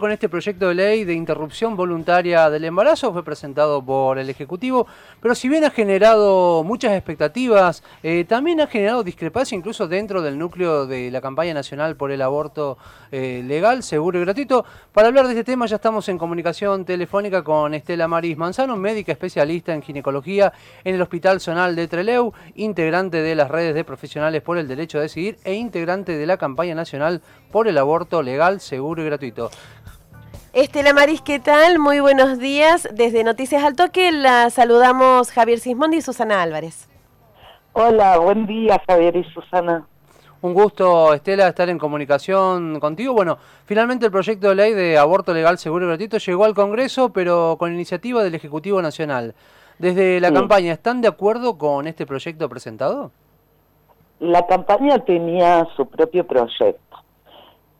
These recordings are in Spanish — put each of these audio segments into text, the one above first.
con este proyecto de ley de interrupción voluntaria del embarazo, fue presentado por el Ejecutivo, pero si bien ha generado muchas expectativas, eh, también ha generado discrepancia incluso dentro del núcleo de la campaña nacional por el aborto eh, legal, seguro y gratuito. Para hablar de este tema ya estamos en comunicación telefónica con Estela Maris Manzano, médica especialista en ginecología en el Hospital Zonal de Treleu, integrante de las redes de profesionales por el derecho a decidir e integrante de la campaña nacional por el aborto legal, seguro y gratuito. Estela Maris, ¿qué tal? Muy buenos días. Desde Noticias al Toque la saludamos Javier Sismondi y Susana Álvarez. Hola, buen día Javier y Susana. Un gusto, Estela, estar en comunicación contigo. Bueno, finalmente el proyecto de ley de aborto legal, seguro y gratuito llegó al Congreso, pero con iniciativa del Ejecutivo Nacional. Desde la campaña, ¿están de acuerdo con este proyecto presentado? La campaña tenía su propio proyecto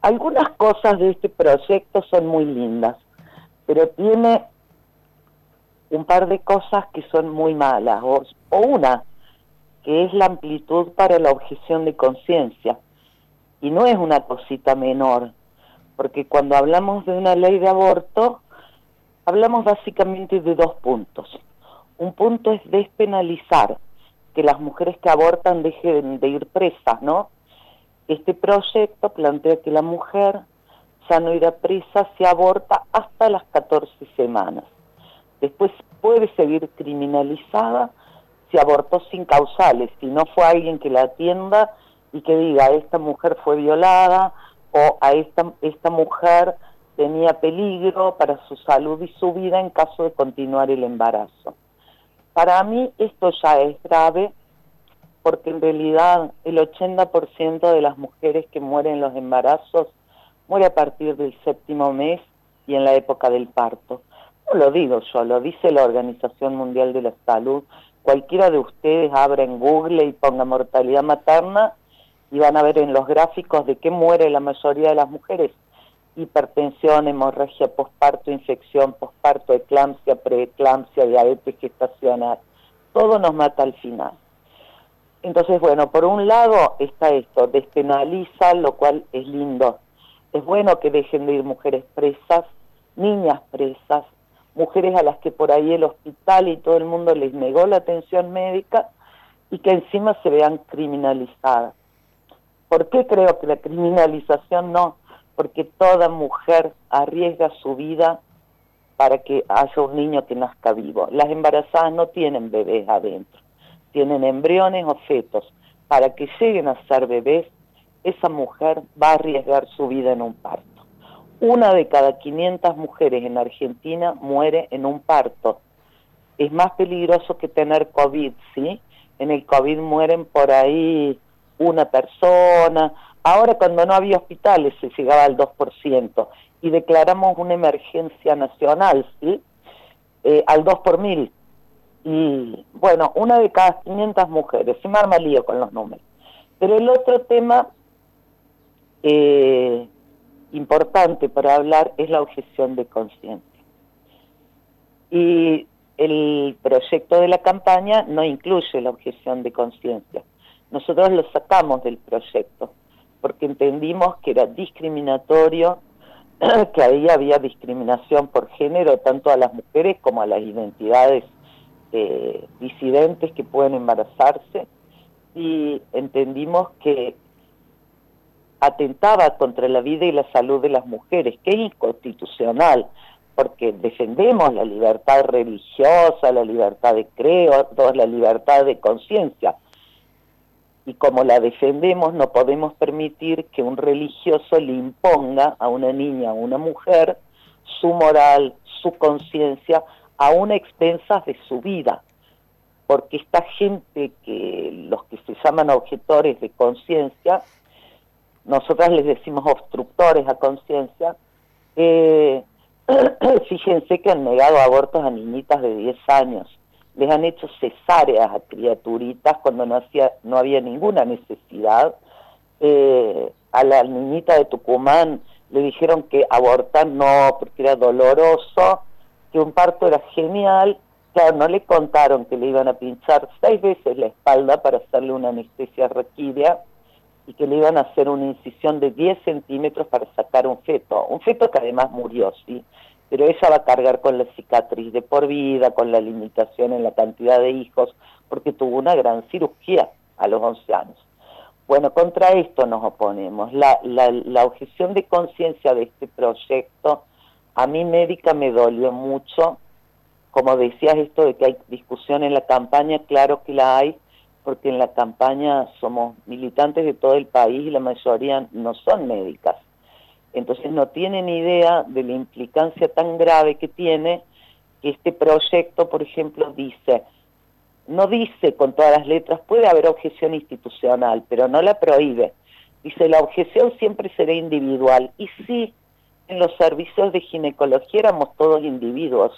algunas cosas de este proyecto son muy lindas, pero tiene un par de cosas que son muy malas, o, una, que es la amplitud para la objeción de conciencia. Y no es una cosita menor, porque cuando hablamos de una ley de aborto, hablamos básicamente de dos puntos. Un punto es despenalizar, que las mujeres que abortan dejen de ir presas, ¿no? Este proyecto plantea que la mujer ya no irá presa si aborta hasta las 14 semanas. Después puede seguir criminalizada si abortó sin causales, si no fue alguien que la atienda y que diga, esta mujer fue violada o a esta, esta mujer tenía peligro para su salud y su vida en caso de continuar el embarazo. Para mí esto ya es grave porque en realidad el 80% de las mujeres que mueren en los embarazos muere a partir del séptimo mes y en la época del parto. No lo digo yo, lo dice la Organización Mundial de la Salud. Cualquiera de ustedes abra en Google y ponga mortalidad materna y van a ver en los gráficos de qué muere la mayoría de las mujeres. Hipertensión, hemorragia postparto, infección postparto, eclampsia, preeclampsia, diabetes gestacional. Todo nos mata al final. Entonces, bueno, por un lado está esto, despenaliza, lo cual es lindo. Es bueno que dejen de ir mujeres presas, niñas presas, mujeres a las que por ahí el hospital y todo el mundo les negó la atención médica y que encima se vean criminalizadas. ¿Por qué creo que la criminalización no? Porque toda mujer arriesga su vida para que haya un niño que nazca vivo. Las embarazadas no tienen bebés adentro tienen embriones o fetos, para que lleguen a ser bebés, esa mujer va a arriesgar su vida en un parto. Una de cada 500 mujeres en Argentina muere en un parto. Es más peligroso que tener COVID, ¿sí? En el COVID mueren por ahí una persona. Ahora cuando no había hospitales se llegaba al 2% y declaramos una emergencia nacional, ¿sí? Eh, al 2 por mil y bueno, una de cada 500 mujeres, me arma lío con los números. Pero el otro tema eh, importante para hablar es la objeción de conciencia. Y el proyecto de la campaña no incluye la objeción de conciencia. Nosotros lo sacamos del proyecto porque entendimos que era discriminatorio, que ahí había discriminación por género tanto a las mujeres como a las identidades eh, disidentes que pueden embarazarse y entendimos que atentaba contra la vida y la salud de las mujeres, que es inconstitucional, porque defendemos la libertad religiosa, la libertad de creo, la libertad de conciencia. Y como la defendemos, no podemos permitir que un religioso le imponga a una niña o una mujer su moral, su conciencia, a una expensas de su vida, porque esta gente que los que se llaman objetores de conciencia, nosotras les decimos obstructores a conciencia, eh, fíjense que han negado abortos a niñitas de 10 años, les han hecho cesáreas a criaturitas cuando no, hacía, no había ninguna necesidad. Eh, a la niñita de Tucumán le dijeron que abortar no, porque era doloroso, que un parto era genial, claro, no le contaron que le iban a pinchar seis veces la espalda para hacerle una anestesia raquídea y que le iban a hacer una incisión de 10 centímetros para sacar un feto, un feto que además murió, ¿sí? Pero ella va a cargar con la cicatriz de por vida, con la limitación en la cantidad de hijos, porque tuvo una gran cirugía a los 11 años. Bueno, contra esto nos oponemos. La, la, la objeción de conciencia de este proyecto, a mí médica me dolió mucho. Como decías esto de que hay discusión en la campaña, claro que la hay, porque en la campaña somos militantes de todo el país y la mayoría no son médicas. Entonces no tienen idea de la implicancia tan grave que tiene que este proyecto, por ejemplo, dice, no dice con todas las letras, puede haber objeción institucional, pero no la prohíbe. Dice, la objeción siempre será individual. Y sí, en los servicios de ginecología éramos todos individuos,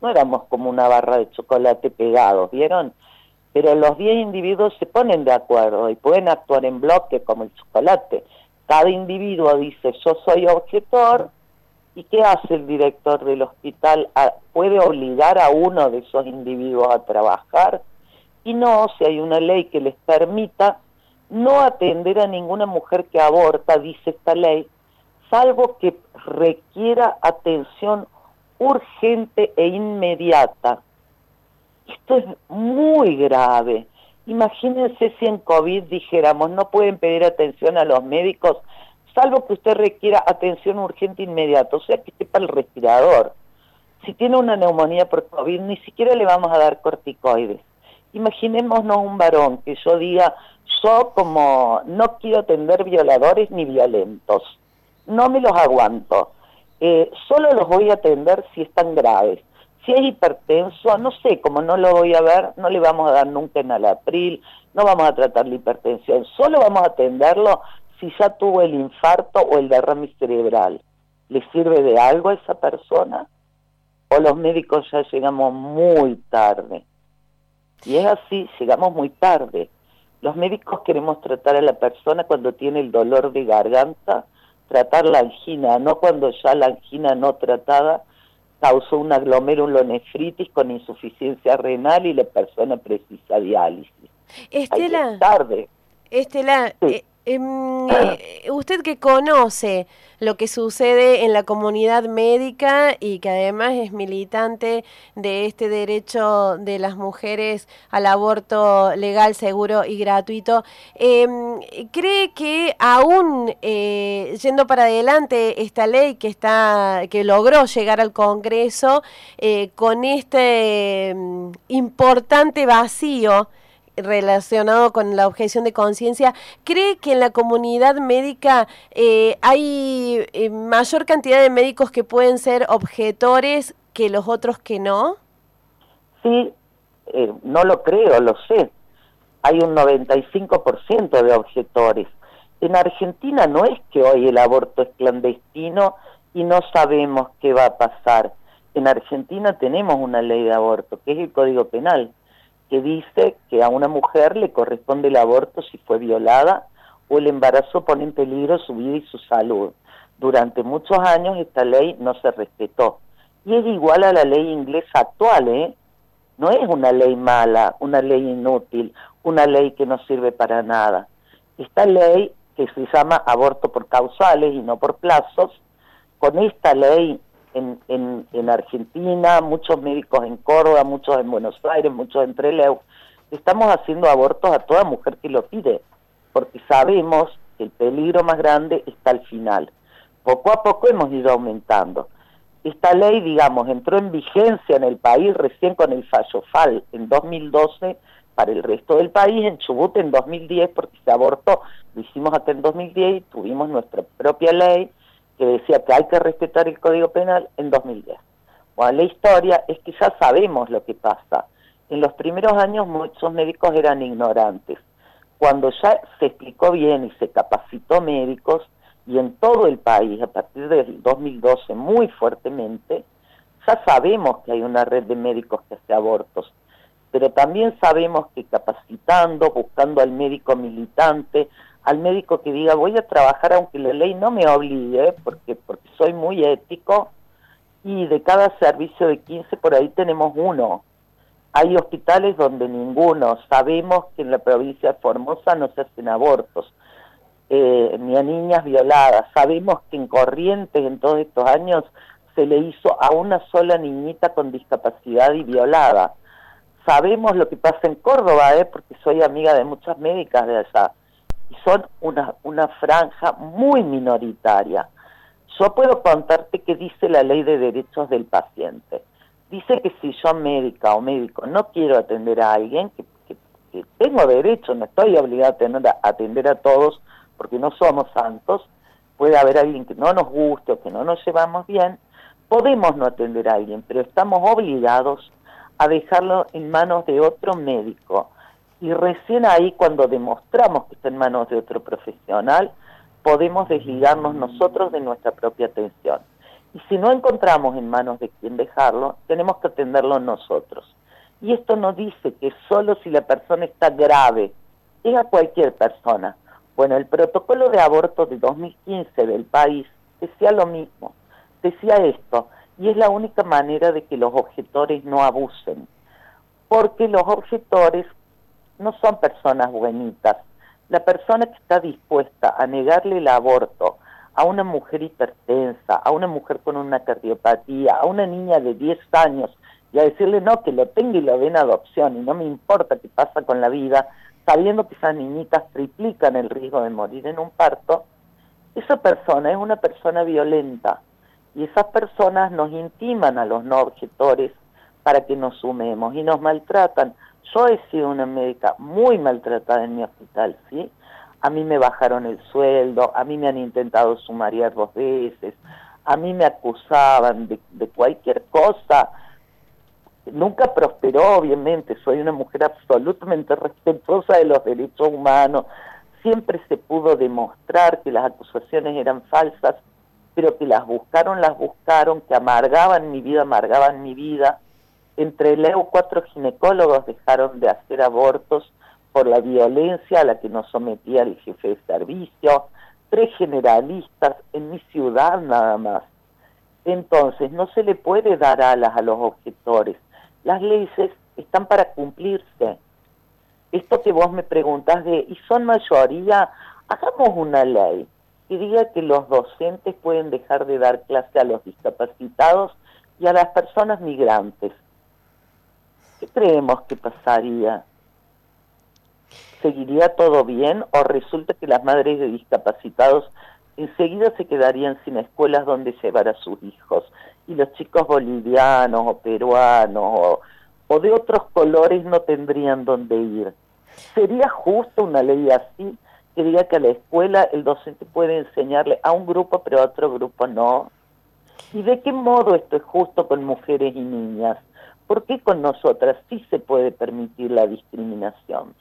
no éramos como una barra de chocolate pegados, ¿vieron? Pero los 10 individuos se ponen de acuerdo y pueden actuar en bloque como el chocolate. Cada individuo dice, yo soy objetor, ¿y qué hace el director del hospital? Ah, ¿Puede obligar a uno de esos individuos a trabajar? y no si hay una ley que les permita no atender a ninguna mujer que aborta, dice esta ley, salvo que requiera atención urgente e inmediata. Esto es muy grave. Imagínense si en COVID dijéramos no pueden pedir atención a los médicos, salvo que usted requiera atención urgente e inmediata, o sea que esté para el respirador. Si tiene una neumonía por COVID, ni siquiera le vamos a dar corticoides Imaginémonos un varón que yo diga, yo como no quiero atender violadores ni violentos, no me los aguanto, eh, solo los voy a atender si están graves. Si es hipertenso, no sé, como no lo voy a ver, no le vamos a dar nunca en alapril, no vamos a tratar la hipertensión, solo vamos a atenderlo si ya tuvo el infarto o el derrame cerebral. ¿Le sirve de algo a esa persona? ¿O los médicos ya llegamos muy tarde? Y es así, llegamos muy tarde. Los médicos queremos tratar a la persona cuando tiene el dolor de garganta, tratar la angina, no cuando ya la angina no tratada causó una glomerulonefritis con insuficiencia renal y la persona precisa diálisis. Estela, tarde. Estela, eh, eh, usted que conoce lo que sucede en la comunidad médica y que además es militante de este derecho de las mujeres al aborto legal, seguro y gratuito, em, ¿cree que aún eh, yendo para adelante esta ley que está que logró llegar al Congreso eh, con este em, importante vacío relacionado con la objeción de conciencia, ¿cree que en la comunidad médica eh, hay eh, mayor cantidad de médicos que pueden ser objetores que los otros que no? Sí, eh, no lo creo, lo sé. Hay un 95% de objetores. En Argentina no es que hoy el aborto es clandestino y no sabemos qué va a pasar. En Argentina tenemos una ley de aborto, que es el Código Penal que dice que a una mujer le corresponde el aborto si fue violada o el embarazo pone en peligro su vida y su salud. Durante muchos años esta ley no se respetó. Y es igual a la ley inglesa actual, ¿eh? No es una ley mala, una ley inútil, una ley que no sirve para nada. Esta ley, que se llama aborto por causales y no por plazos, con esta ley en, en, Argentina, muchos médicos en Córdoba, muchos en Buenos Aires, muchos en Trelew, estamos haciendo abortos a toda mujer que lo pide, porque sabemos que el peligro más grande está al final. Poco a poco hemos ido aumentando. Esta ley, digamos, entró en vigencia en el país recién con el fallo FAL en 2012 para el resto del país, en Chubut en 2010, porque se abortó, lo hicimos hasta en 2010 y tuvimos nuestra propia ley que decía que hay que respetar el Código Penal en 2010. Bueno, la historia es que ya sabemos lo que pasa. En los primeros años muchos médicos eran ignorantes. Cuando ya se explicó bien y se capacitó médicos, y en todo el país a partir del 2012 muy fuertemente, ya sabemos que hay una red de médicos que hace abortos, pero también sabemos que capacitando, buscando al médico militante, al médico que diga voy a trabajar aunque la ley no me obligue, porque, porque soy muy ético, y de cada servicio de 15 por ahí tenemos uno. Hay hospitales donde ninguno. Sabemos que en la provincia de Formosa no se hacen abortos. eh, ni a niñas violadas. Sabemos que en Corrientes en todos estos años se le hizo a una sola niñita con discapacidad y violada. Sabemos lo que pasa en Córdoba, ¿eh? porque soy amiga de muchas médicas de allá, y son una, una franja muy minoritaria. Yo puedo contarte qué dice la ley de derechos del paciente. Dice que si yo médica o médico no quiero atender a alguien, que, tengo derecho, no estoy obligada a, atender a todos, porque no somos santos, puede haber alguien que no nos guste o que no nos llevamos bien, podemos no atender a alguien, pero estamos obligados a dejarlo en manos de otro médico. Y recién ahí, cuando demostramos que está en manos de otro profesional, podemos desligarnos nosotros de nuestra propia atención. Y si no encontramos en manos de quien dejarlo, tenemos que atenderlo nosotros. Y esto no dice que solo si la persona está grave, es a cualquier persona. Bueno, el protocolo de aborto de 2015 del país decía lo mismo, decía esto, y es la única manera de que los objetores no abusen, porque los objetores no son personas buenitas. La persona que está dispuesta a negarle el aborto a una mujer hipertensa, a una mujer con una cardiopatía, a una niña de 10 años, y a decirle no, que lo tenga y lo den adopción, y no me importa qué pasa con la vida, sabiendo que esas niñitas triplican el riesgo de morir en un parto, esa persona es una persona violenta, y esas personas nos intiman a los no objetores para que nos sumemos y nos maltratan. Yo he sido una médica muy maltratada en mi hospital, ¿sí? A mí me bajaron el sueldo, a mí me han intentado sumariar dos veces, a mí me acusaban de, de cualquier cosa. Nunca prosperó, obviamente, soy una mujer absolutamente respetuosa de los derechos humanos. Siempre se pudo demostrar que las acusaciones eran falsas, pero que las buscaron, las buscaron, que amargaban mi vida, amargaban mi vida. Entre el EU cuatro ginecólogos dejaron de hacer abortos por la violencia a la que nos sometía el jefe de servicio, tres generalistas en mi ciudad nada más. Entonces, no se le puede dar alas a los objetores. Las leyes están para cumplirse. Esto que vos me preguntas de, ¿y son mayoría? Hagamos una ley que diga que los docentes pueden dejar de dar clase a los discapacitados y a las personas migrantes. ¿Qué creemos que pasaría? ¿Seguiría todo bien o resulta que las madres de discapacitados enseguida se quedarían sin escuelas donde llevar a sus hijos? Y los chicos bolivianos o peruanos o, de otros colores no tendrían dónde ir. ¿Sería justo una ley así que diga que a la escuela el docente puede enseñarle a un grupo pero a otro grupo no? ¿Y de qué modo esto es justo con mujeres y niñas? ¿Por qué con nosotras sí se puede permitir la discriminación?